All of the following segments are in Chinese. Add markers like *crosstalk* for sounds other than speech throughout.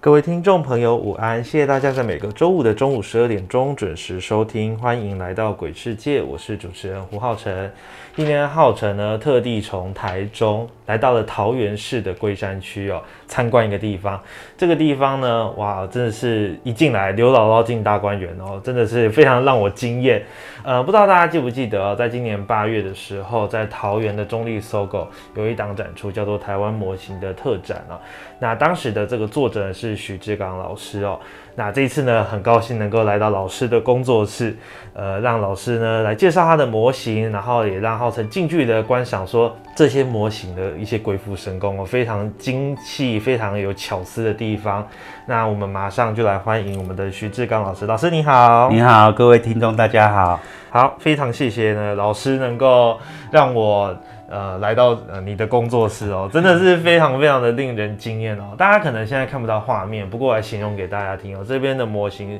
各位听众朋友，午安！谢谢大家在每个周五的中午十二点钟准时收听，欢迎来到鬼世界，我是主持人胡浩辰。今天浩辰呢，特地从台中来到了桃园市的龟山区哦，参观一个地方。这个地方呢，哇，真的是一进来刘姥姥进大观园哦，真的是非常让我惊艳。呃，不知道大家记不记得，在今年八月的时候，在桃园的中立搜狗有一档展出，叫做台湾模型的特展啊。那当时的这个作者是许志刚老师哦。那这一次呢，很高兴能够来到老师的工作室，呃，让老师呢来介绍他的模型，然后也让浩辰近距离的观赏说这些模型的一些鬼斧神工哦，非常精细、非常有巧思的地方。那我们马上就来欢迎我们的徐志刚老师，老师你好，你好，各位听众大家好，好，非常谢谢呢，老师能够让我。呃，来到呃你的工作室哦，真的是非常非常的令人惊艳哦。大家可能现在看不到画面，不过来形容给大家听哦。这边的模型，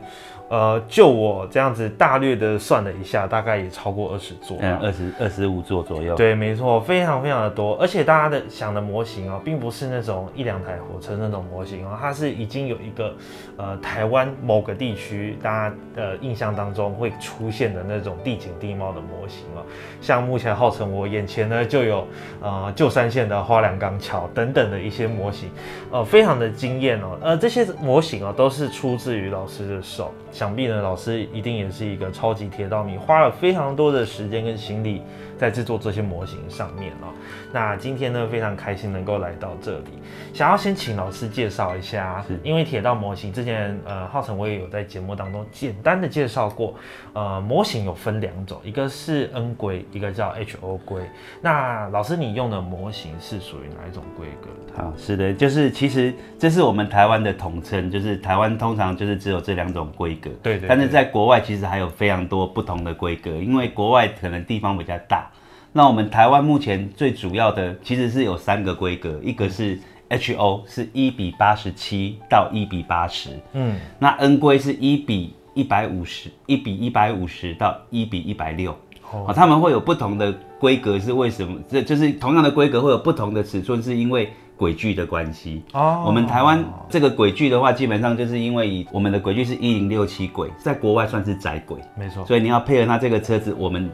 呃，就我这样子大略的算了一下，大概也超过二十座，嗯，二十二十五座左右。对，没错，非常非常的多。而且大家的想的模型哦，并不是那种一两台火车那种模型哦，它是已经有一个呃台湾某个地区大家的印象当中会出现的那种地景地貌的模型哦。像目前号称我眼前呢就。有呃旧山线的花梁钢桥等等的一些模型，呃，非常的惊艳哦。呃，这些模型哦都是出自于老师的手，想必呢老师一定也是一个超级铁道迷，花了非常多的时间跟心力在制作这些模型上面哦。那今天呢非常开心能够来到这里，想要先请老师介绍一下，因为铁道模型之前呃浩辰我也有在节目当中简单的介绍过，呃，模型有分两种，一个是 N 规，一个叫 HO 规，那。那老师，你用的模型是属于哪一种规格？好，是的，就是其实这是我们台湾的统称，就是台湾通常就是只有这两种规格。对对。但是在国外其实还有非常多不同的规格，因为国外可能地方比较大。那我们台湾目前最主要的其实是有三个规格，一个是 HO，是一比八十七到一比八十。嗯。那 N 规是一比一百五十，一比一百五十到一比一百六。哦，他们会有不同的规格，是为什么？这就是同样的规格会有不同的尺寸，是因为轨距的关系。哦，我们台湾这个轨距的话，基本上就是因为以我们的轨距是一零六七轨，在国外算是窄轨，没错。所以你要配合它这个车子，我们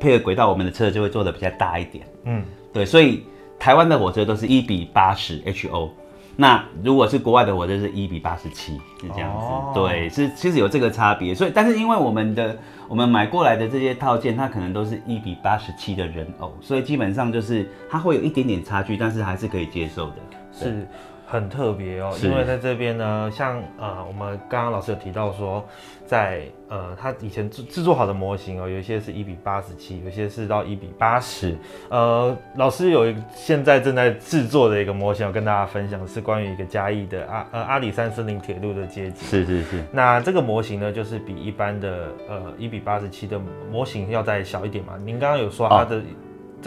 配合轨道，我们的车子就会做的比较大一点。嗯，对，所以台湾的火车都是一比八十 HO。那如果是国外的，我就是一比八十七，是这样子。对，是其实有这个差别。所以，但是因为我们的我们买过来的这些套件，它可能都是一比八十七的人偶，所以基本上就是它会有一点点差距，但是还是可以接受的。是。很特别哦，因为在这边呢，像呃，我们刚刚老师有提到说，在呃，他以前制制作好的模型哦，有一些是一比八十七，有些是到一比八十。呃，老师有一现在正在制作的一个模型，要跟大家分享，是关于一个嘉义的阿呃阿里山森林铁路的阶级。是是是。那这个模型呢，就是比一般的呃一比八十七的模型要再小一点嘛？您刚刚有说它的。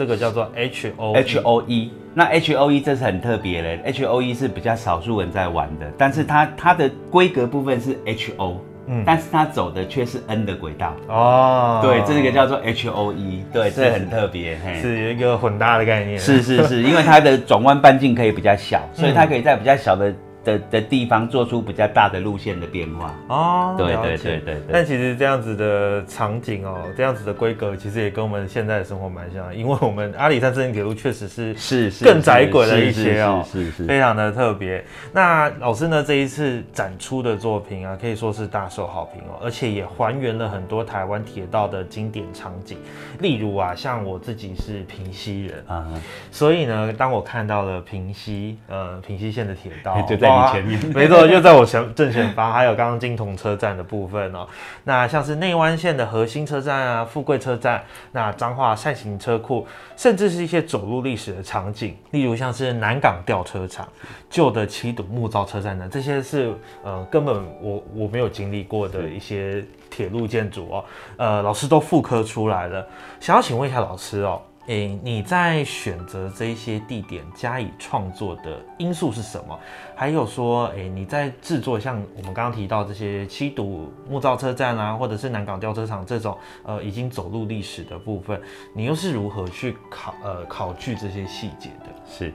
这个叫做 H O H O E，那 H O E 这是很特别的，H O E 是比较少数人在玩的，但是它它的规格部分是 H O，嗯，但是它走的却是 N 的轨道。哦，对，这个叫做 H O E，对，这很特别，是有一个混搭的概念，是是是，因为它的转弯半径可以比较小，所以它可以在比较小的的的地方做出比较大的路线的变化。哦，对对对对对但其实这样子的场景哦，这样子的规格，其实也跟我们现在的生活蛮像的，因为我们阿里山森林铁路确实是是是更窄轨了一些哦，是是是非常的特别。那老师呢这一次展出的作品啊，可以说是大受好评哦，而且也还原了很多台湾铁道的经典场景。例如啊，像我自己是平西人，啊，所以呢，当我看到了平西呃平西线的铁道，*laughs* 就在你前面 *laughs* 没错，就在我前正前方，还有刚刚金铜车站的部分哦。那像是内湾线的核心车站啊、富贵车站，那彰化扇形车库，甚至是一些走入历史的场景，例如像是南港吊车厂、旧的七堵木造车站呢，这些是呃根本我我没有经历过的一些铁路建筑哦，呃，老师都复刻出来了。想要请问一下老师哦，诶，你在选择这些地点加以创作的因素是什么？还有说，诶，你在制作像我们刚刚提到这些七堵木造车站啊，或者是南港吊车厂这种呃已经走入历史的部分，你又是如何去考呃考据这些细节的？是，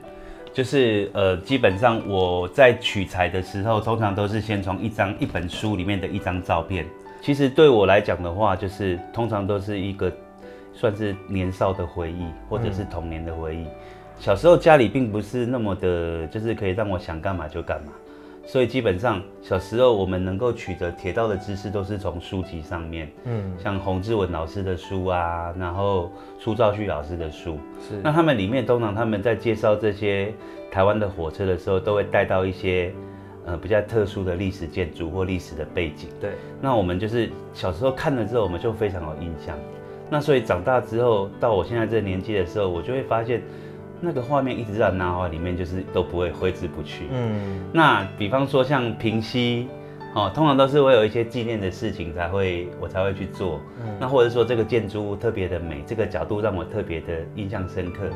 就是呃，基本上我在取材的时候，通常都是先从一张一本书里面的一张照片。其实对我来讲的话，就是通常都是一个算是年少的回忆，或者是童年的回忆。小时候家里并不是那么的，就是可以让我想干嘛就干嘛，所以基本上小时候我们能够取得铁道的知识，都是从书籍上面，嗯，像洪志文老师的书啊，然后苏兆旭老师的书，是那他们里面通常他们在介绍这些台湾的火车的时候，都会带到一些呃比较特殊的历史建筑或历史的背景。对，那我们就是小时候看了之后，我们就非常有印象。那所以长大之后，到我现在这个年纪的时候，我就会发现那个画面一直在我脑海里面，就是都不会挥之不去。嗯，那比方说像平息，哦，通常都是我有一些纪念的事情才会我才会去做。那或者说这个建筑物特别的美，这个角度让我特别的印象深刻。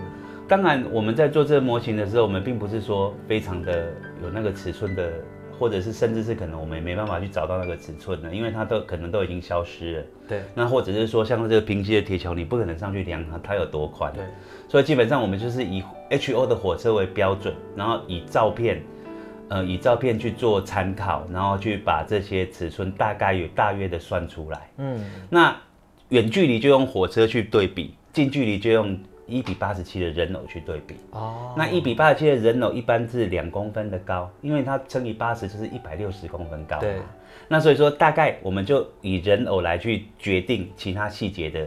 当然，我们在做这个模型的时候，我们并不是说非常的有那个尺寸的，或者是甚至是可能我们也没办法去找到那个尺寸的，因为它都可能都已经消失了。对，那或者是说像这个平息的铁球，你不可能上去量它它有多宽。对，所以基本上我们就是以 HO 的火车为标准，然后以照片，呃，以照片去做参考，然后去把这些尺寸大概有大约的算出来。嗯，那远距离就用火车去对比，近距离就用一比八十七的人偶去对比。哦，那一比八十七的人偶一般是两公分的高，因为它乘以八十就是一百六十公分高嘛。对那所以说大概我们就以人偶来去决定其他细节的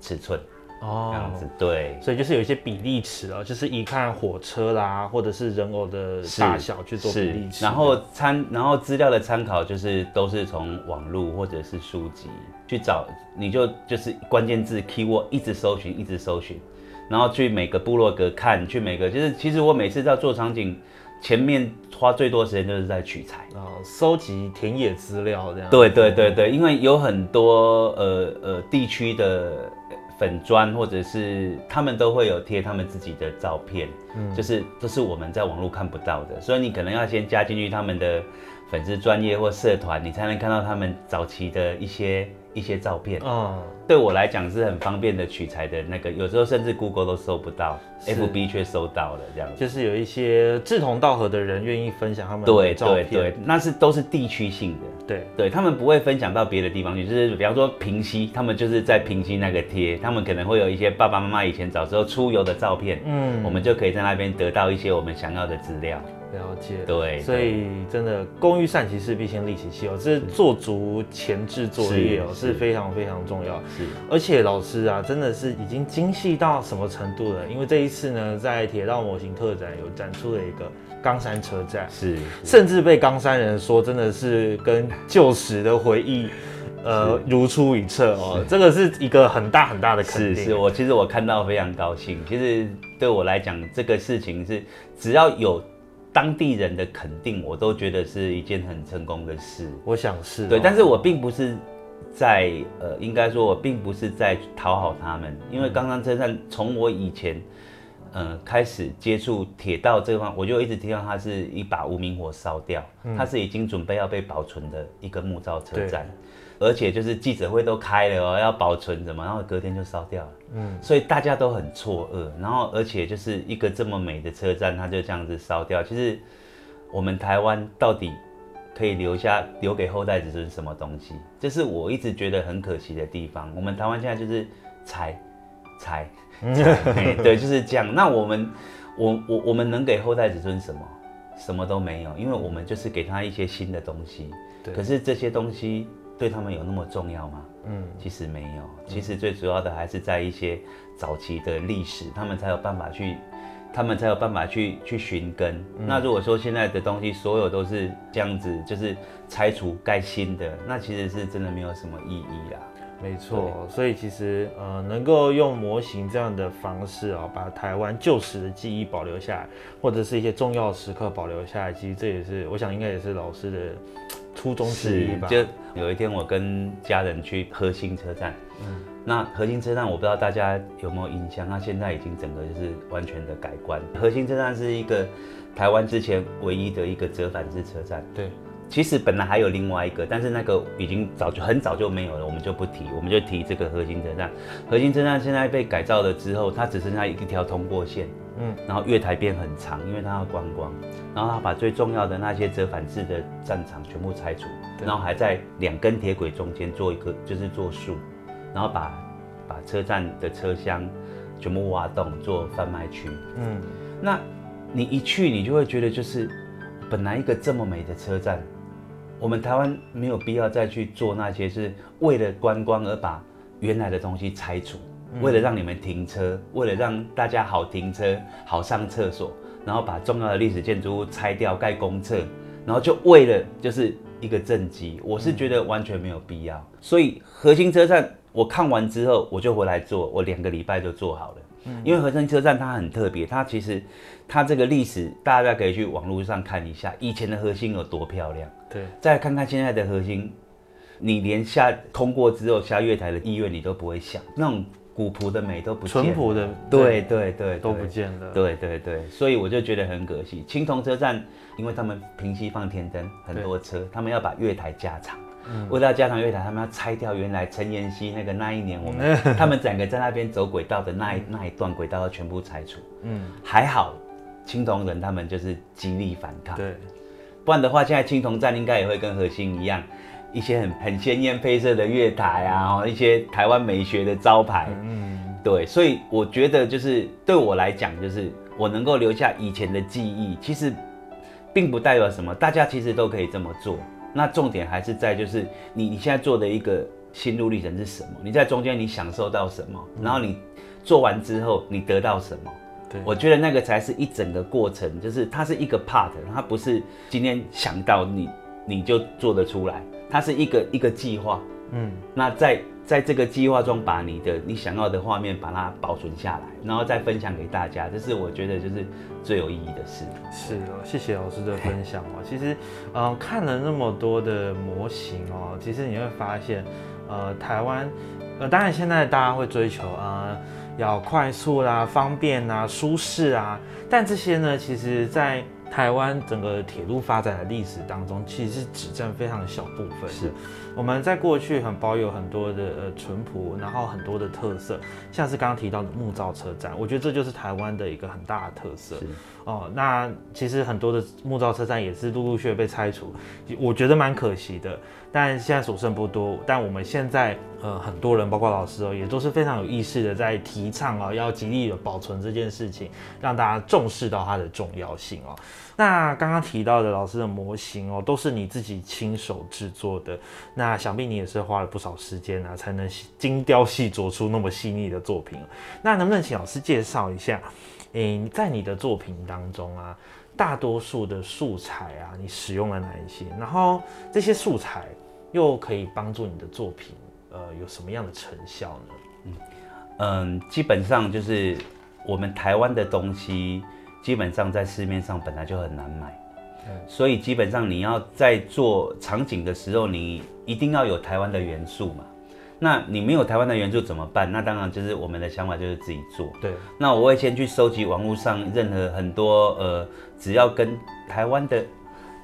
尺寸，哦这样子。对。所以就是有一些比例尺哦，就是一看火车啦，或者是人偶的大小去做比例，尺，然后参，然后资料的参考就是都是从网络或者是书籍去找，你就就是关键字 keyword 一直搜寻，一直搜寻，然后去每个部落格看，去每个就是其实我每次在做场景，前面花最多时间就是在取材。啊，收集田野资料这样。对对对对，因为有很多呃呃地区的粉砖或者是他们都会有贴他们自己的照片，嗯就是都是我们在网络看不到的，所以你可能要先加进去他们的粉丝专业或社团，你才能看到他们早期的一些一些照片。嗯，对我来讲是很方便的取材的那个，有时候甚至 Google 都搜不到，FB 却搜到了这样子。就是有一些志同道合的人愿意分享他们对的照对对片，，那是都是地区性的。对对他们不会分享到别的地方去，就是比方说平溪，他们就是在平溪那个贴，他们可能会有一些爸爸妈妈以前小时候出游的照片，嗯我们就可以在那边得到一些我们想要的资料。了解。对，所以真的工欲善其事，必先利其器哦，这是做足前置作业哦，是是非常非常重要。是而且老师啊，真的是已经精细到什么程度了？因为这一次呢，在铁道模型特展有展出了一个冈山车站，是甚至被冈山人说真的是跟旧时的回忆，呃，如出一辙哦。这个是一个很大很大的肯定。是是，我其实我看到非常高兴。其实对我来讲，这个事情是只要有当地人的肯定，我都觉得是一件很成功的事。我想是哦、对，但是我并不是在呃，应该说我并不是在讨好他们，因为刚刚车站从我以前呃开始接触铁道这个方，我就一直听到它是一把无名火烧掉，它是已经准备要被保存的一个木造车站，而且就是记者会都开了哦，要保存什么，然后隔天就烧掉了。嗯，所以大家都很错愕，然后而且就是一个这么美的车站，它就这样子烧掉。其实我们台湾到底可以留下留给后代子孙什么东西？这是我一直觉得很可惜的地方。我们台湾现在就是财财财，*laughs* 对，就是这样。那我们我我我们能给后代子孙什么？什么都没有，因为我们就是给他一些新的东西。对可是这些东西对他们有那么重要吗？嗯，其实没有，其实最主要的还是在一些早期的历史，他们才有办法去，他们才有办法去去寻根。那如果说现在的东西所有都是这样子，就是拆除盖新的，那其实是真的没有什么意义啦。没错，所以其实呃，能够用模型这样的方式啊、把台湾旧时的记忆保留下来，或者是一些重要的时刻保留下来，其实这也是我想应该也是老师的初衷之一吧。就有一天我跟家人去核心车站，嗯，那核心车站我不知道大家有没有印象，那现在已经整个就是完全的改观。核心车站是一个台湾之前唯一的一个折返式车站，对，其实本来还有另外一个，但是那个已经早就很早就没有了，我们就不提，我们就提这个核心车站。核心车站现在被改造了之后，它只剩下一条通过线，嗯，然后月台变很长，因为它要观光，然后它把最重要的那些折返式的站场全部拆除，然后还在两根铁轨中间做一个就是做树，然后把把车站的车厢全部挖洞做贩卖区，嗯，那你一去，你就会觉得就是本来一个这么美的车站，我们台湾没有必要再去做那些是为了观光而把原来的东西拆除，为了让你们停车，为了让大家好停车、好上厕所，然后把重要的历史建筑物拆掉盖公厕，然后就为了就是一个政绩，我是觉得完全没有必要。所以核心车站我看完之后，我就回来做，我两个礼拜就做好了。因为和盛车站它很特别，它其实它这个历史大家可以去网络上看一下，以前的核心有多漂亮，对，再看看现在的核心，你连下通过之后下月台的意愿你都不会想，那种古朴的美都不见了淳朴的对对对都不对见了。对对对，所以我就觉得很可惜。青铜车站，因为他们平息放天灯，很多车，他们要把月台加长。为了要加长月台，他们要拆掉原来陈妍希那个那一年我们 *laughs* 他们整个在那边走轨道的那一那一段轨道要全部拆除。嗯，还好，青铜人他们就是极力反抗。对，不然的话，现在青铜站应该也会跟核心一样，一些很很鲜艳配色的月台啊，哦一些台湾美学的招牌。嗯，对，所以我觉得就是对我来讲，就是我能够留下以前的记忆，其实并不代表什么，大家其实都可以这么做。那重点还是在就是你你现在做的一个心路历程是什么？你在中间你享受到什么？然后你做完之后你得到什么？对，我觉得那个才是一整个过程，就是它是一个 part，它不是今天想到你你就做得出来，它是一个一个计划。嗯，那在在这个计划中，把你的你想要的画面把它保存下来，然后再分享给大家，这是我觉得就是最有意义的事。是哦，谢谢老师的分享哦。*laughs* 其实，嗯、看了那么多的模型哦，其实你会发现，呃，台湾，呃，当然现在大家会追求啊、呃要快速啦、方便啊、舒适啊，但这些呢，其实在台湾整个铁路发展的历史当中，其实是只占非常小部分。是我们在过去很保有很多的呃淳朴，然后很多的特色，像是刚刚提到的木造车站，我觉得这就是台湾的一个很大的特色。哦，那其实很多的木造车站也是陆陆续续被拆除，我觉得蛮可惜的。但现在所剩不多，但我们现在呃很多人，包括老师哦，也都是非常有意识的在提倡哦，要极力的保存这件事情，让大家重视到它的重要性哦。那刚刚提到的老师的模型哦，都是你自己亲手制作的，那想必你也是花了不少时间啊，才能精雕细琢出那么细腻的作品。那能不能请老师介绍一下？诶、在你的作品当中啊，大多数的素材啊，你使用了哪一些？然后这些素材又可以帮助你的作品，呃，有什么样的成效呢？嗯，基本上就是我们台湾的东西，基本上在市面上本来就很难买，所以基本上你要在做场景的时候，你一定要有台湾的元素嘛。那你没有台湾的元素怎么办？那当然就是我们的想法就是自己做。对，那我会先去收集网络上任何很多呃，只要跟台湾的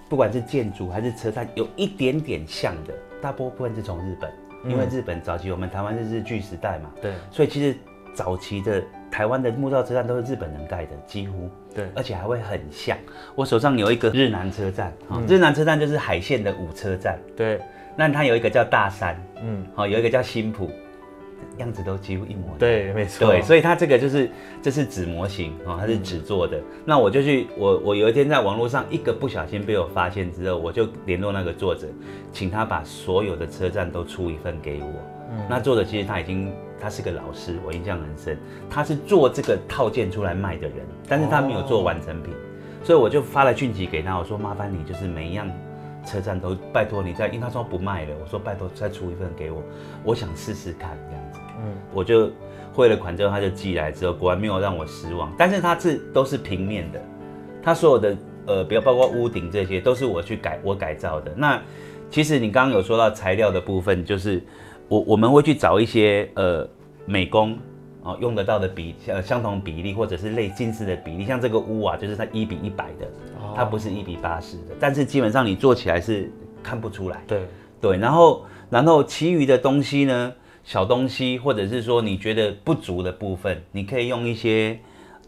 不管是建筑还是车站有一点点像的，大部分是从日本，因为日本早期我们台湾是日据时代嘛，对，所以其实早期的台湾的木造车站都是日本人盖的，几乎，对。而且还会很像。我手上有一个日南车站，啊、嗯。日南车站就是海线的五车站，对，那它有一个叫大山，嗯，好、有一个叫新浦，样子都几乎一模一样。对，没错，对，所以它这个就是这是纸模型哦，它是纸做的。那我就去，我我有一天在网络上一个不小心被我发现之后，我就联络那个作者，请他把所有的车站都出一份给我。嗯那作者其实他已经他是个老师，我印象很深，他是做这个套件出来卖的人，但是他没有做完成品，所以我就发了讯息给他，我说麻烦你就是每一样。车站都拜托你在，因为他说不卖了，我说拜托再出一份给我，我想试试看这样子。嗯，我就汇了款之后，他就寄来之后，果然没有让我失望。但是它是都是平面的，它所有的呃，比如包括屋顶这些，都是我去改我改造的。那其实你刚刚有说到材料的部分，就是我我们会去找一些呃美工。哦，用得到的比呃相同比例或者是类近似的比例，像这个屋啊，就是它一比一百的，它不是一比八十的，但是基本上你做起来是看不出来。对，对，然后然后其余的东西呢，小东西或者是说你觉得不足的部分，你可以用一些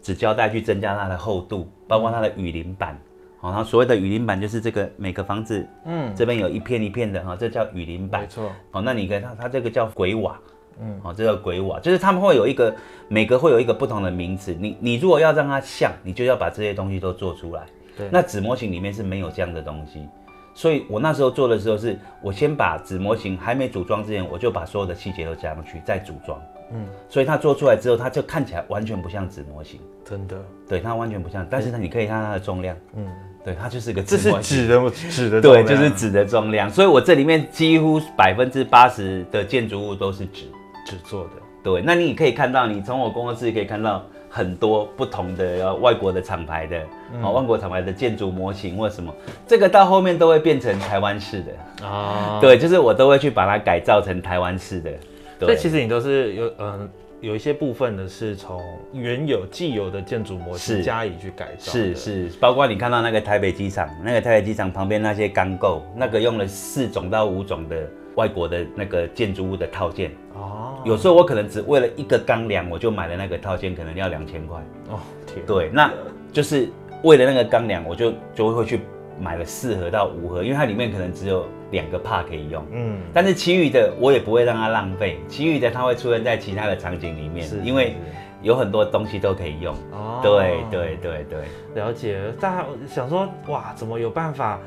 纸胶带去增加它的厚度，包括它的雨林板。好、然后所谓的雨林板就是这个每个房子嗯，这边有一片一片的哈、这叫雨林板没。错，好、那你看它它这个叫鬼瓦。嗯，好、这叫鬼瓦，就是他们会有一个每个会有一个不同的名词。你你如果要让它像，你就要把这些东西都做出来。对那纸模型里面是没有这样的东西，所以我那时候做的时候是，我先把纸模型还没组装之前，我就把所有的细节都加上去，再组装。嗯，所以它做出来之后，它就看起来完全不像纸模型，真的，对，它完全不像。但是呢，你可以看它的重量，嗯，对，它就是个这是纸模型。纸的纸的对，就是纸的重量，所以我这里面几乎百分之八十的建筑物都是纸。纸做的，对，那你也可以看到，你从我工作室可以看到很多不同的呃外国的厂牌的，嗯啊、外国厂牌的建筑模型或者什么，这个到后面都会变成台湾式的。啊，*laughs* 对，就是我都会去把它改造成台湾式的。对，所以其实你都是有嗯。有一些部分呢是从原有既有的建筑模型加以去改造的，是是，包括你看到那个台北机场，那个台北机场旁边那些钢构，那个用了四种到五种的外国的那个建筑物的套件。哦，有时候我可能只为了一个钢梁，我就买了那个套件，可能要两千块。哦天，对，那就是为了那个钢梁，我就就会去买了四盒到五盒，因为它里面可能只有两个帕可以用。嗯，但是其余的我也不会让它浪费，其余的它会出现在其他的场景里面是，因为有很多东西都可以用。哦对对对对，了解，大家想说哇，怎么有办法，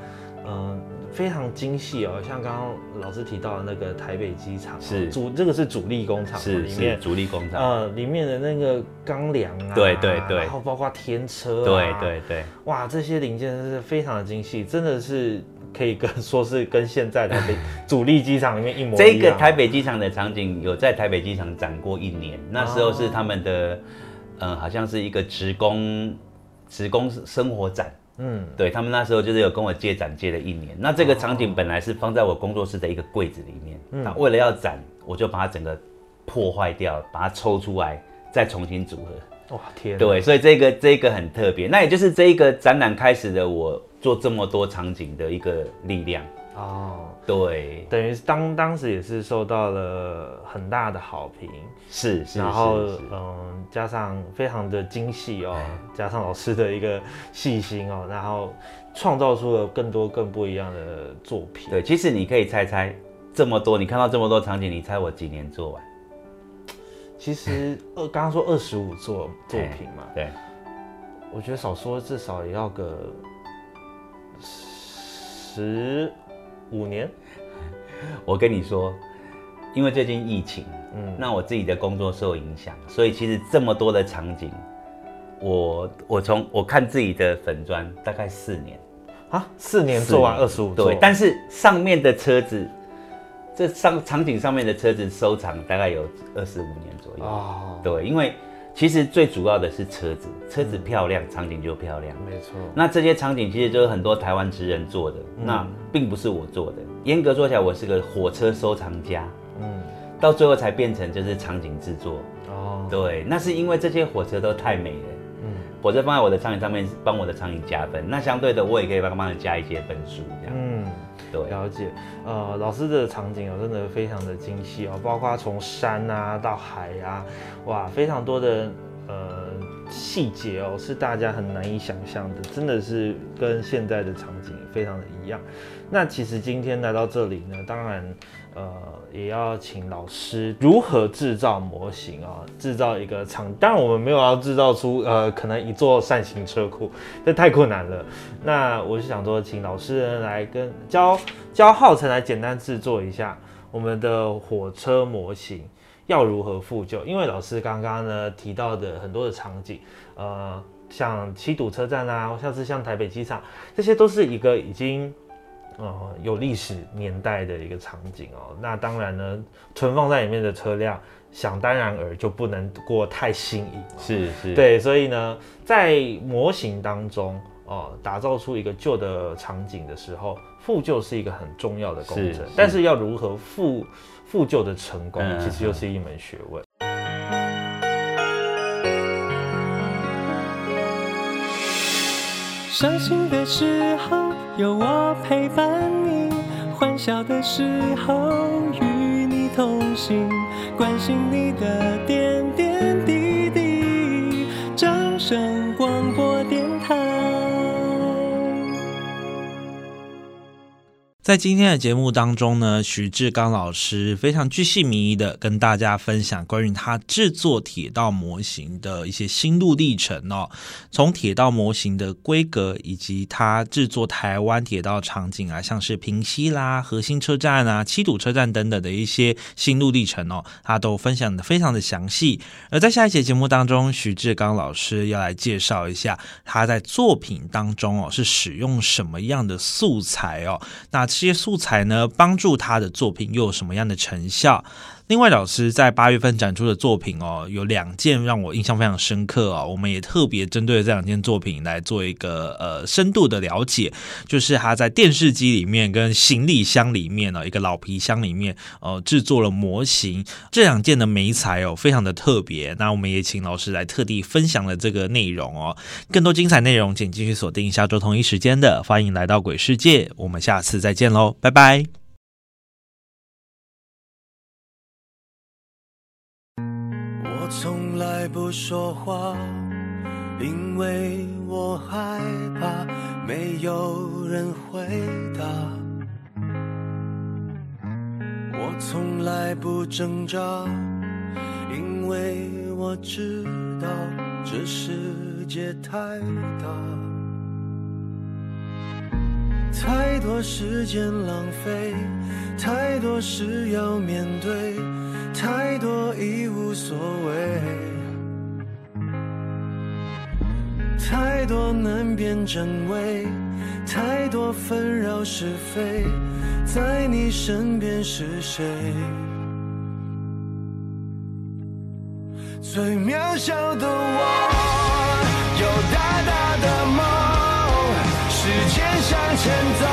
嗯、非常精细哦，像刚刚老师提到的那个台北机场哦，是主这个是主力工厂哦，是是里面主力工厂。呃里面的那个钢梁啊，对对对然后包括天车、对啊，对对，哇，这些零件是非常的精细，真的是可以跟说是跟现在的北 *laughs* 主力机场里面一模一样。这个台北机场的场景有在台北机场展过一年，那时候是他们哦的，嗯、好像是一个职工职工生活展。嗯。对他们那时候就是有跟我借展借了一年，那这个场景本来是放在我工作室的一个柜子里面，那、为了要展，我就把它整个破坏掉，把它抽出来，再重新组合。哇天，对，所以这个这个很特别，那也就是这一个展览开始的我做这么多场景的一个力量。哦，对，等于当当时也是受到了很大的好评。是是，然后是是嗯，加上非常的精细哦，*laughs* 加上老师的一个细心哦，然后创造出了更多更不一样的作品。对，其实你可以猜猜，这么多你看到这么多场景，你猜我几年做完？其实二，刚刚说二十五作作品嘛，对，我觉得少说至少也要个十五年。*laughs* 我跟你说，因为最近疫情，嗯，那我自己的工作受影响，所以其实这么多的场景，我我从我看自己的粉砖大概四年，啊，四年做完二十五，对，但是上面的车子，这上场景上面的车子收藏大概有二十五年左右，哦，对，因为其实最主要的是车子，车子漂亮，场景就漂亮。没错，那这些场景其实就是很多台湾职人做的，那并不是我做的。严格说起来，我是个火车收藏家，嗯，到最后才变成就是场景制作。哦，对，那是因为这些火车都太美了，嗯，火车放在我的场景上面，帮我的场景加分。那相对的，我也可以帮帮人加一些分数，这样。嗯，了解，呃，老师的场景啊，真的非常的精细哦，包括从山啊到海啊，哇，非常多的呃细节哦，是大家很难以想象的，真的是跟现在的场景非常的一样。那其实今天来到这里呢，当然，呃，也要请老师如何制造模型啊，制造一个场。当然，我们没有要制造出呃，可能一座扇形车库，这太困难了。那我是想说，请老师来跟教教浩辰来简单制作一下我们的火车模型要如何复旧。因为老师刚刚呢提到的很多的场景，呃，像七堵车站啊，或像是像台北机场，这些都是一个已经。呃，有历史年代的一个场景哦，那当然呢，存放在里面的车辆，想当然而就不能过太新颖，是是，对，所以呢，在模型当中哦，打造出一个旧的场景的时候，复旧是一个很重要的工程，但是要如何复复旧的成功，其实又是一门学问。伤心的时候有我陪伴你，欢笑的时候与你同行，关心你的点点在今天的节目当中呢，徐志刚老师非常具细迷的跟大家分享关于他制作铁道模型的一些心路历程哦。从铁道模型的规格，以及他制作台湾铁道场景啊，像是平西啦、核心车站啊、七堵车站等等的一些心路历程哦，他都分享的非常的详细。而在下一节节目当中，徐志刚老师要来介绍一下他在作品当中哦是使用什么样的素材哦。那这些素材呢，帮助他的作品又有什么样的成效？另外，老师在八月份展出的作品哦，有两件让我印象非常深刻哦。我们也特别针对这两件作品来做一个呃深度的了解，就是他在电视机里面跟行李箱里面呢，一个老皮箱里面呃制作了模型。这两件的眉材哦，非常的特别。那我们也请老师来特地分享了这个内容哦。更多精彩内容，请继续锁定下周同一时间的《欢迎来到鬼世界》。我们下次再见喽，拜拜。从来不说话，因为我害怕没有人回答。我从来不挣扎，因为我知道这世界太大，太多时间浪费，太多事要面对。太多已无所谓，太多难辨真伪，太多纷扰是非，在你身边是谁？最渺小的我，有大大的梦，时间向前走，